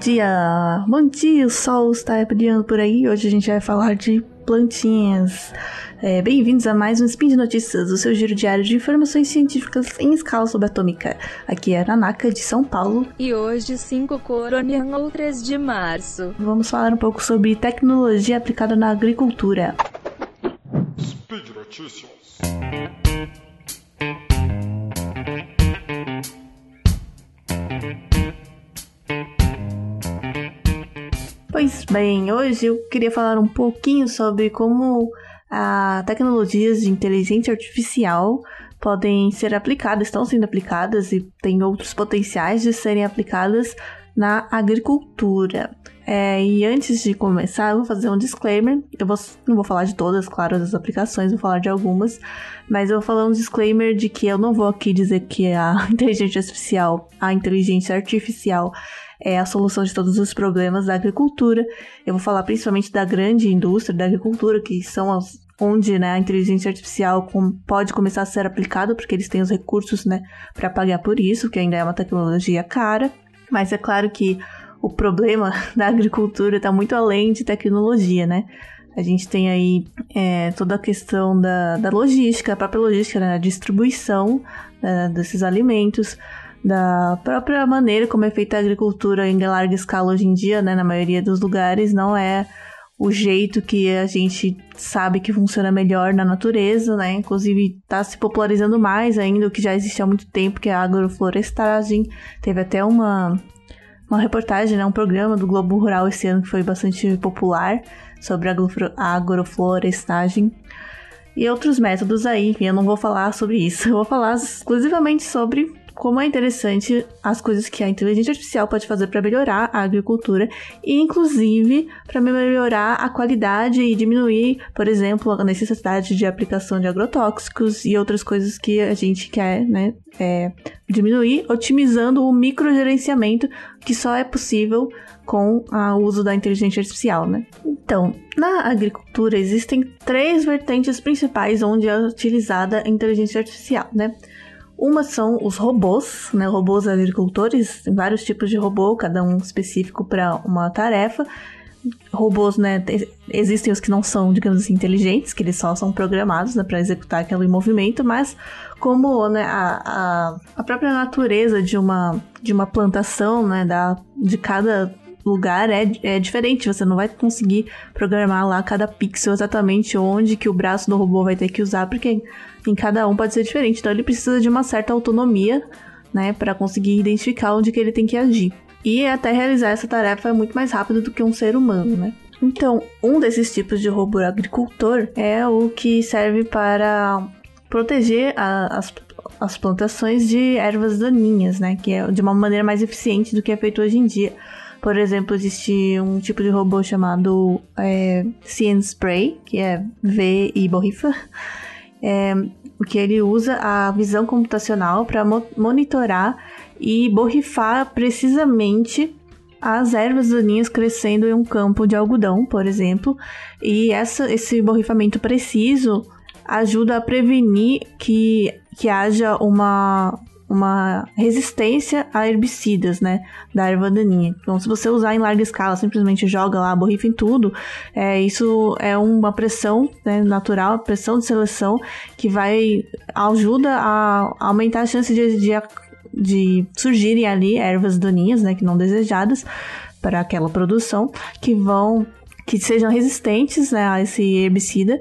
dia! Bom dia, o sol está brilhando por aí. Hoje a gente vai falar de plantinhas. É, Bem-vindos a mais um Spin de Notícias, o seu giro diário de informações científicas em escala subatômica. Aqui é a Nanaka de São Paulo. E hoje, 5 Coronian ou 3 de março. Vamos falar um pouco sobre tecnologia aplicada na agricultura. Speed Notícias. Pois bem, hoje eu queria falar um pouquinho sobre como as tecnologias de inteligência artificial podem ser aplicadas, estão sendo aplicadas e têm outros potenciais de serem aplicadas na agricultura. É, e antes de começar, eu vou fazer um disclaimer. Eu vou, não vou falar de todas, claro, as aplicações, vou falar de algumas, mas eu vou falar um disclaimer de que eu não vou aqui dizer que a inteligência artificial, a inteligência artificial é a solução de todos os problemas da agricultura. Eu vou falar principalmente da grande indústria da agricultura, que são as onde né, a inteligência artificial com, pode começar a ser aplicada, porque eles têm os recursos né, para pagar por isso, que ainda é uma tecnologia cara. Mas é claro que o problema da agricultura está muito além de tecnologia, né? A gente tem aí é, toda a questão da, da logística, a própria logística, né, a distribuição né, desses alimentos, da própria maneira como é feita a agricultura em larga escala hoje em dia, né, na maioria dos lugares, não é o jeito que a gente sabe que funciona melhor na natureza, né? Inclusive está se popularizando mais ainda o que já existe há muito tempo, que é a agroflorestagem. Teve até uma, uma reportagem, né, um programa do Globo Rural esse ano que foi bastante popular sobre a agroflorestagem e outros métodos aí. Eu não vou falar sobre isso, eu vou falar exclusivamente sobre como é interessante as coisas que a inteligência artificial pode fazer para melhorar a agricultura e, inclusive, para melhorar a qualidade e diminuir, por exemplo, a necessidade de aplicação de agrotóxicos e outras coisas que a gente quer, né, é, diminuir, otimizando o microgerenciamento que só é possível com o uso da inteligência artificial, né? Então, na agricultura existem três vertentes principais onde é utilizada a inteligência artificial, né? Uma são os robôs, né? Robôs agricultores, vários tipos de robô, cada um específico para uma tarefa. Robôs, né? Existem os que não são, digamos assim, inteligentes, que eles só são programados né, para executar aquele movimento, mas como né, a, a, a própria natureza de uma, de uma plantação, né? Da, de cada lugar é, é diferente. Você não vai conseguir programar lá cada pixel exatamente onde que o braço do robô vai ter que usar, porque em cada um pode ser diferente. Então ele precisa de uma certa autonomia, né, para conseguir identificar onde que ele tem que agir. E até realizar essa tarefa é muito mais rápido do que um ser humano, né? Então, um desses tipos de robô agricultor é o que serve para proteger a, as, as plantações de ervas daninhas, né? Que é de uma maneira mais eficiente do que é feito hoje em dia. Por exemplo, existe um tipo de robô chamado é, Spray, que é V e borrifa, é, que ele usa a visão computacional para mo monitorar e borrifar precisamente as ervas daninhas crescendo em um campo de algodão, por exemplo, e essa, esse borrifamento preciso ajuda a prevenir que, que haja uma, uma resistência a herbicidas, né, da erva daninha. Então, se você usar em larga escala, simplesmente joga lá, borrifa em tudo, é, isso é uma pressão né, natural, pressão de seleção que vai ajuda a aumentar a chance de, de, de surgirem ali ervas daninhas, né, que não desejadas para aquela produção, que vão que sejam resistentes né, a esse herbicida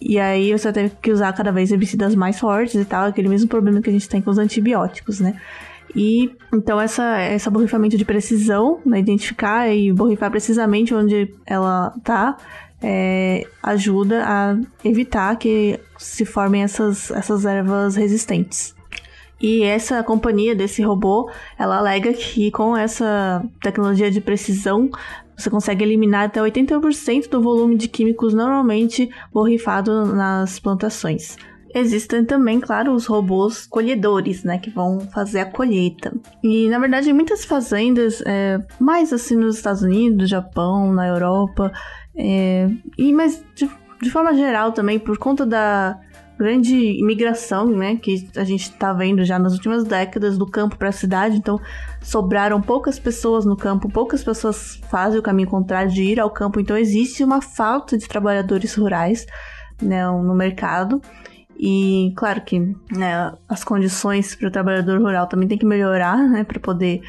e aí você tem que usar cada vez herbicidas mais fortes e tal, aquele mesmo problema que a gente tem com os antibióticos, né? E então essa, esse borrifamento de precisão, né, identificar e borrifar precisamente onde ela tá, é, ajuda a evitar que se formem essas, essas ervas resistentes. E essa companhia desse robô, ela alega que com essa tecnologia de precisão você consegue eliminar até 80% do volume de químicos normalmente borrifado nas plantações. Existem também, claro, os robôs colhedores, né, que vão fazer a colheita. E na verdade, muitas fazendas, é, mais assim nos Estados Unidos, Japão, na Europa, é, e mas de, de forma geral também, por conta da grande imigração, né, que a gente está vendo já nas últimas décadas do campo para a cidade. Então, sobraram poucas pessoas no campo, poucas pessoas fazem o caminho contrário de ir ao campo. Então, existe uma falta de trabalhadores rurais, né, no mercado. E claro que né, as condições para o trabalhador rural também tem que melhorar, né, para poder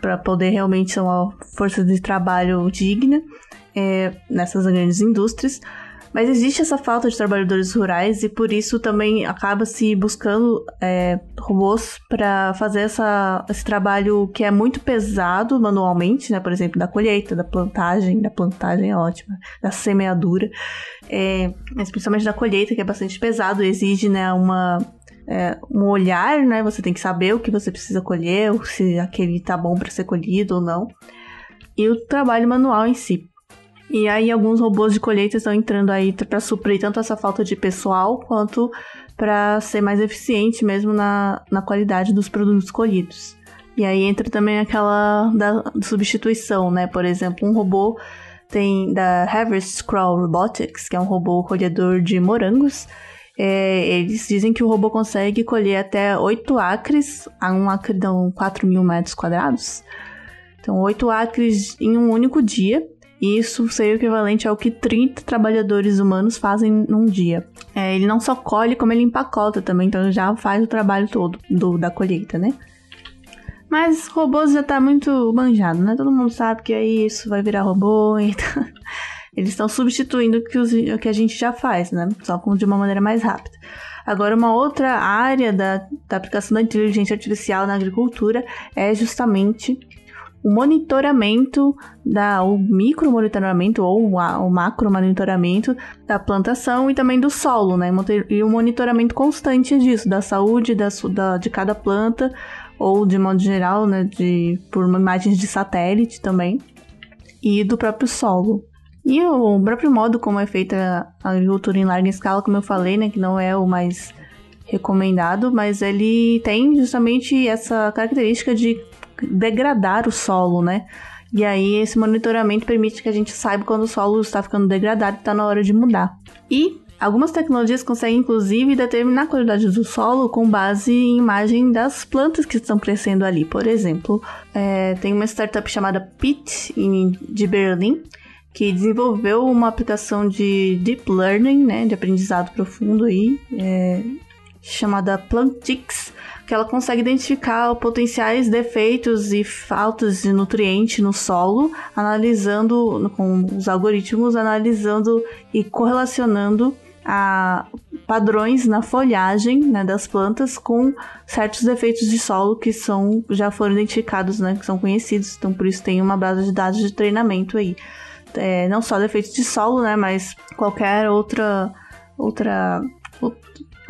para poder realmente ser uma força de trabalho digna é, nessas grandes indústrias. Mas existe essa falta de trabalhadores rurais e por isso também acaba se buscando é, robôs para fazer essa, esse trabalho que é muito pesado manualmente, né? Por exemplo, da colheita, da plantagem, da plantagem é ótima, da semeadura, é, mas principalmente da colheita, que é bastante pesado, exige né, uma, é, um olhar, né? Você tem que saber o que você precisa colher, se aquele tá bom para ser colhido ou não. E o trabalho manual em si. E aí alguns robôs de colheita estão entrando aí para suprir tanto essa falta de pessoal quanto para ser mais eficiente mesmo na, na qualidade dos produtos colhidos. E aí entra também aquela da substituição, né? Por exemplo, um robô tem da Harvest Scroll Robotics, que é um robô colhedor de morangos. É, eles dizem que o robô consegue colher até 8 acres, a um acre dão 4 mil metros quadrados. Então, 8 acres em um único dia. Isso seria o equivalente ao que 30 trabalhadores humanos fazem num dia. É, ele não só colhe, como ele empacota também, então já faz o trabalho todo do, da colheita, né? Mas robôs já tá muito manjado, né? Todo mundo sabe que é isso, vai virar robô, então... Eles estão substituindo o que, os, o que a gente já faz, né? Só de uma maneira mais rápida. Agora, uma outra área da, da aplicação da inteligência artificial na agricultura é justamente o monitoramento da o micro monitoramento ou o macro monitoramento da plantação e também do solo, né? E o monitoramento constante disso, da saúde da, da, de cada planta ou de modo geral, né? De, por imagens de satélite também e do próprio solo. E o próprio modo como é feita a agricultura em larga escala, como eu falei, né? Que não é o mais recomendado, mas ele tem justamente essa característica de degradar o solo, né? E aí esse monitoramento permite que a gente saiba quando o solo está ficando degradado e está na hora de mudar. E algumas tecnologias conseguem inclusive determinar a qualidade do solo com base em imagem das plantas que estão crescendo ali. Por exemplo, é, tem uma startup chamada PIT de Berlim que desenvolveu uma aplicação de deep learning, né, de aprendizado profundo aí, é, chamada Plantix, que ela consegue identificar potenciais defeitos e faltas de nutriente no solo, analisando com os algoritmos, analisando e correlacionando a padrões na folhagem né, das plantas com certos defeitos de solo que são já foram identificados, né, que são conhecidos. Então por isso tem uma base de dados de treinamento aí. É, não só defeitos de solo, né, mas qualquer outra outra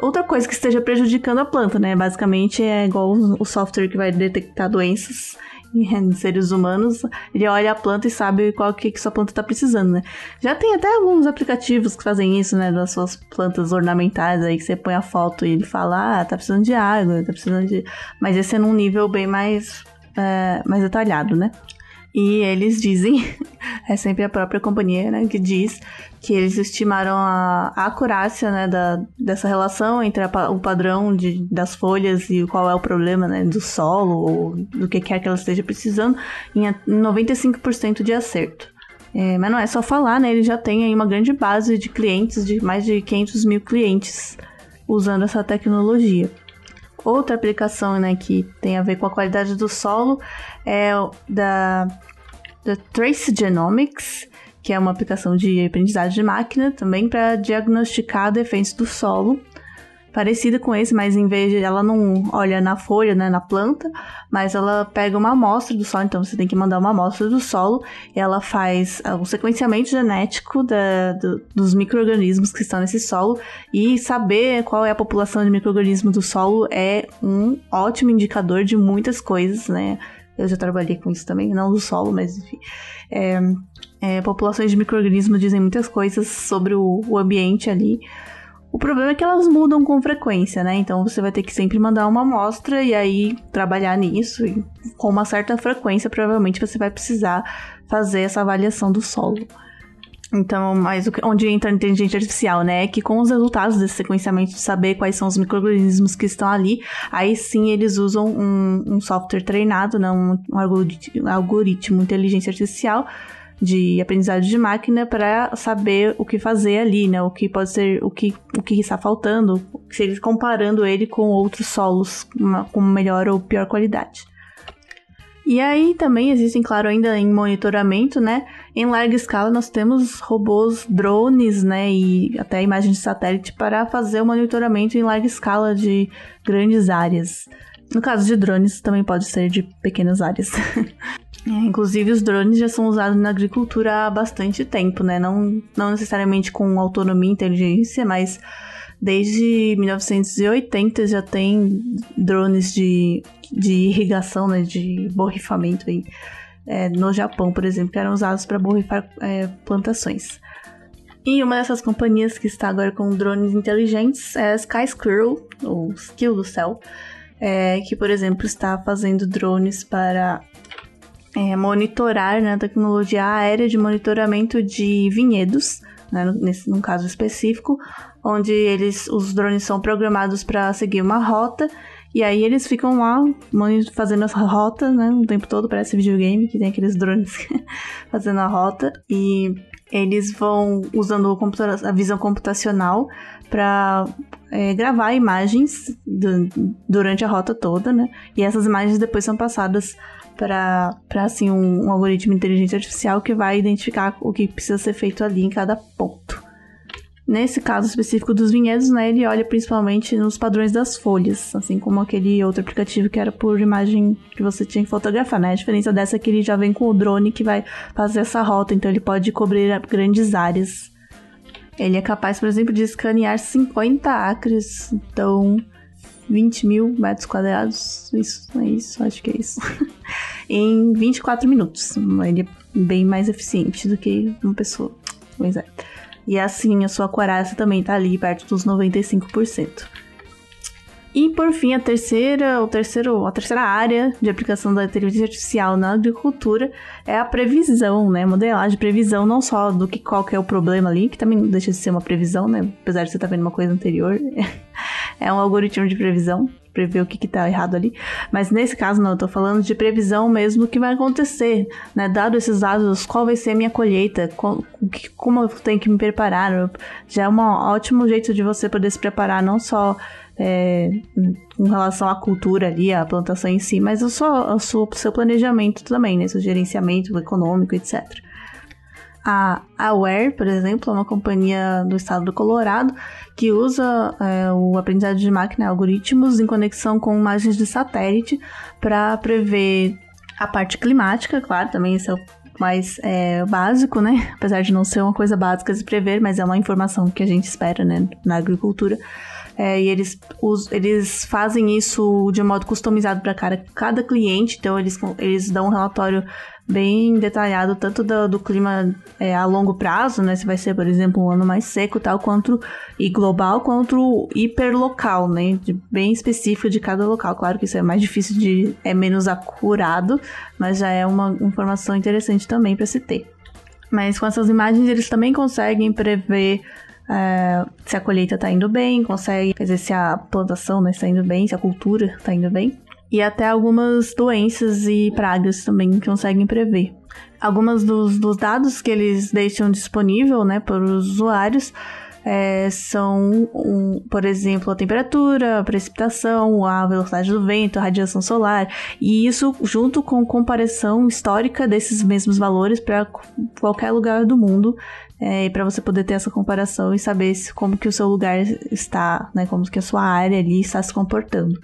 outra coisa que esteja prejudicando a planta, né? Basicamente é igual o software que vai detectar doenças em seres humanos, ele olha a planta e sabe qual que, que sua planta está precisando, né? Já tem até alguns aplicativos que fazem isso, né? Das suas plantas ornamentais aí, que você põe a foto e ele fala, ah, tá precisando de água, tá precisando de... Mas esse é num nível bem mais, é, mais detalhado, né? E eles dizem, é sempre a própria companhia né, que diz que eles estimaram a, a acurácia né, da, dessa relação entre a, o padrão de, das folhas e qual é o problema né, do solo ou do que quer que ela esteja precisando em 95% de acerto. É, mas não é só falar, né? Ele já tem aí uma grande base de clientes, de mais de 500 mil clientes usando essa tecnologia. Outra aplicação né, que tem a ver com a qualidade do solo é da, da Trace Genomics, que é uma aplicação de aprendizagem de máquina também para diagnosticar defeitos do solo parecida com esse, mas em vez de ela não olha na folha, né, na planta, mas ela pega uma amostra do solo, então você tem que mandar uma amostra do solo, e ela faz ah, o sequenciamento genético da, do, dos micro-organismos que estão nesse solo, e saber qual é a população de micro-organismos do solo é um ótimo indicador de muitas coisas, né, eu já trabalhei com isso também, não do solo, mas enfim. É, é, populações de micro-organismos dizem muitas coisas sobre o, o ambiente ali, o problema é que elas mudam com frequência, né? Então você vai ter que sempre mandar uma amostra e aí trabalhar nisso. E com uma certa frequência, provavelmente você vai precisar fazer essa avaliação do solo. Então, mas onde entra a inteligência artificial, né? É que com os resultados desse sequenciamento de saber quais são os micro-organismos que estão ali, aí sim eles usam um, um software treinado, né? Um, um algoritmo, algoritmo inteligência artificial de aprendizagem de máquina para saber o que fazer ali, né? O que pode ser, o que, o que está faltando, se eles comparando ele com outros solos com melhor ou pior qualidade. E aí também existem, claro, ainda em monitoramento, né? Em larga escala nós temos robôs, drones, né? E até imagens de satélite para fazer o monitoramento em larga escala de grandes áreas. No caso de drones, também pode ser de pequenas áreas. É, inclusive, os drones já são usados na agricultura há bastante tempo, né? Não, não necessariamente com autonomia e inteligência, mas desde 1980 já tem drones de, de irrigação, né? De borrifamento aí. É, no Japão, por exemplo, que eram usados para borrifar é, plantações. E uma dessas companhias que está agora com drones inteligentes é a Sky Squirrel, ou Skill do Céu, é, que, por exemplo, está fazendo drones para é, monitorar né, a tecnologia aérea de monitoramento de vinhedos, né, nesse, num caso específico, onde eles, os drones são programados para seguir uma rota e aí eles ficam lá fazendo essa rota né, o tempo todo, parece videogame, que tem aqueles drones fazendo a rota e eles vão usando a visão computacional para gravar imagens du- durante a rota toda, né? E essas imagens depois são passadas para assim um, um algoritmo de inteligência artificial que vai identificar o que precisa ser feito ali em cada ponto. Nesse caso específico dos vinhedos, né, ele olha principalmente nos padrões das folhas, assim como aquele outro aplicativo que era por imagem que você tinha que fotografar, né? A diferença dessa é que ele já vem com o drone que vai fazer essa rota, então ele pode cobrir grandes áreas. Ele é capaz, por exemplo, de escanear 50 acres, então 20 mil metros quadrados, isso, é isso, acho que é isso, em 24 minutos. Ele é bem mais eficiente do que uma pessoa. Pois é. E assim, a sua acurácia também tá ali perto dos 95%. E por fim, a terceira, o terceiro, a terceira área de aplicação da inteligência artificial na agricultura é a previsão, né? Modelagem de previsão, não só do que qual que é o problema ali, que também deixa de ser uma previsão, né? Apesar de você estar vendo uma coisa anterior, é um algoritmo de previsão, prever o que, que tá errado ali. Mas nesse caso, não, eu tô falando de previsão mesmo que vai acontecer, né? Dado esses dados, qual vai ser a minha colheita, qual- como eu tenho que me preparar. Já é um ótimo jeito de você poder se preparar, não só é, com relação à cultura ali, à plantação em si, mas o seu, o seu planejamento também, né? Seu gerenciamento econômico, etc. A Aware, por exemplo, é uma companhia do estado do Colorado que usa é, o aprendizado de máquina algoritmos em conexão com imagens de satélite para prever a parte climática, claro, também isso é o mais é, básico, né? Apesar de não ser uma coisa básica de prever, mas é uma informação que a gente espera, né, na agricultura. É, e eles, us- eles fazem isso de modo customizado para cada, cada cliente, então eles, eles dão um relatório bem detalhado, tanto do, do clima é, a longo prazo, né? Se vai ser, por exemplo, um ano mais seco tal, quanto e global, quanto hiperlocal, né? De, bem específico de cada local. Claro que isso é mais difícil de. é menos acurado, mas já é uma informação interessante também para se ter. Mas com essas imagens eles também conseguem prever é, se a colheita tá indo bem, consegue dizer se a plantação né, está indo bem, se a cultura tá indo bem. E até algumas doenças e pragas também conseguem prever. Algumas dos, dos dados que eles deixam disponível né, para os usuários é, são, um, por exemplo, a temperatura, a precipitação, a velocidade do vento, a radiação solar, e isso junto com comparação histórica desses mesmos valores para qualquer lugar do mundo, é, para você poder ter essa comparação e saber como que o seu lugar está, né, como que a sua área ali está se comportando.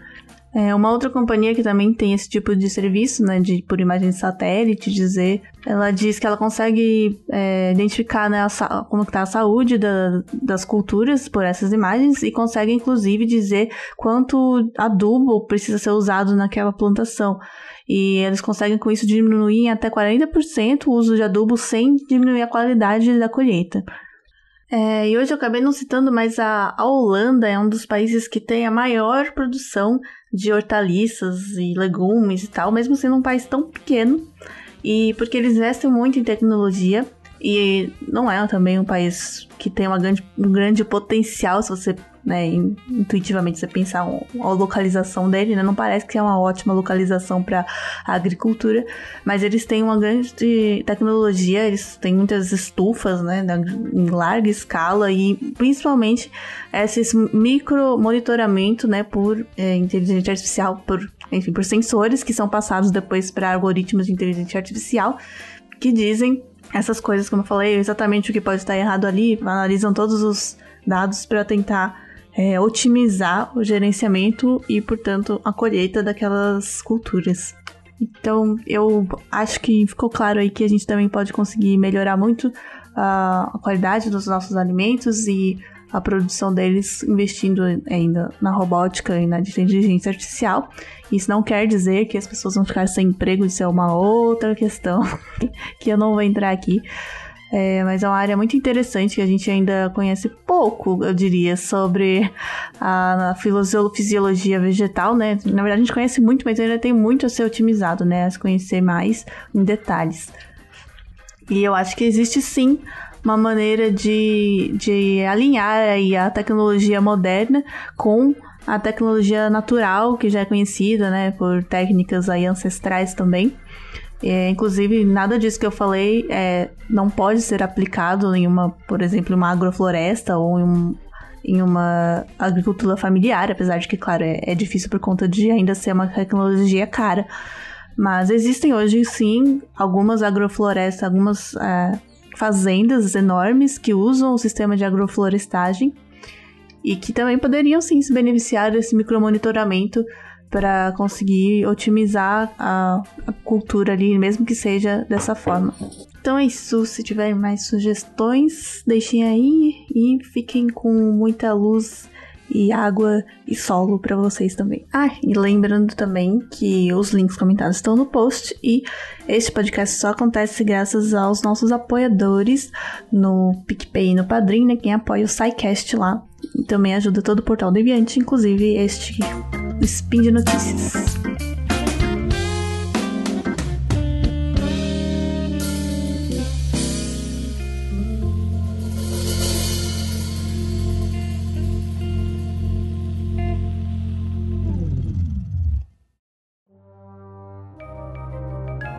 É, uma outra companhia que também tem esse tipo de serviço, né, de por imagem de satélite, dizer, ela diz que ela consegue é, identificar né, a como está a saúde da- das culturas por essas imagens e consegue inclusive dizer quanto adubo precisa ser usado naquela plantação. E eles conseguem com isso diminuir em até 40% o uso de adubo sem diminuir a qualidade da colheita. É, e hoje eu acabei não citando, mas a, a Holanda é um dos países que tem a maior produção de hortaliças e legumes e tal, mesmo sendo um país tão pequeno. E porque eles investem muito em tecnologia E não é também um país que tem uma grande, um grande potencial, se você, né, intuitivamente você pensar a localização dele, né, não parece que é uma ótima localização para a agricultura, mas eles têm uma grande tecnologia, eles têm muitas estufas, né, em larga escala e principalmente esses micro monitoramento, né, por é, inteligência artificial, por, enfim, por sensores que são passados depois para algoritmos de inteligência artificial que dizem essas coisas, como eu falei, exatamente o que pode estar errado ali, analisam todos os dados para tentar é, otimizar o gerenciamento e, portanto, a colheita daquelas culturas. Então, eu acho que ficou claro aí que a gente também pode conseguir melhorar muito a qualidade dos nossos alimentos e a produção deles investindo ainda na robótica e na inteligência artificial. Isso não quer dizer que as pessoas vão ficar sem emprego, isso é uma outra questão que eu não vou entrar aqui. É, mas é uma área muito interessante que a gente ainda conhece pouco, eu diria, sobre a, a fisiologia vegetal, né? Na verdade, a gente conhece muito, mas ainda tem muito a ser otimizado, né? A se conhecer mais em detalhes. E eu acho que existe sim uma maneira de, de alinhar a tecnologia moderna com a tecnologia natural, que já é conhecida, né, por técnicas aí ancestrais também. É, inclusive, nada disso que eu falei é, não pode ser aplicado em uma, por exemplo, uma agrofloresta ou em, um, em uma agricultura familiar, apesar de que, claro, é, é difícil por conta de ainda ser uma tecnologia cara. Mas existem hoje, sim, algumas agroflorestas, algumas é, fazendas enormes que usam o sistema de agroflorestagem e que também poderiam sim se beneficiar desse micromonitoramento para conseguir otimizar a, a, cultura ali, mesmo que seja dessa forma. Então é isso. Se tiverem mais sugestões, deixem aí e fiquem com muita luz e água e solo para vocês também. Ah, e lembrando também que os links comentados estão no post e este podcast só acontece graças aos nossos apoiadores no PicPay e no Padrim, né? Quem apoia o SciCast lá. E também ajuda todo o portal Deviante, inclusive este Spin de Notícias.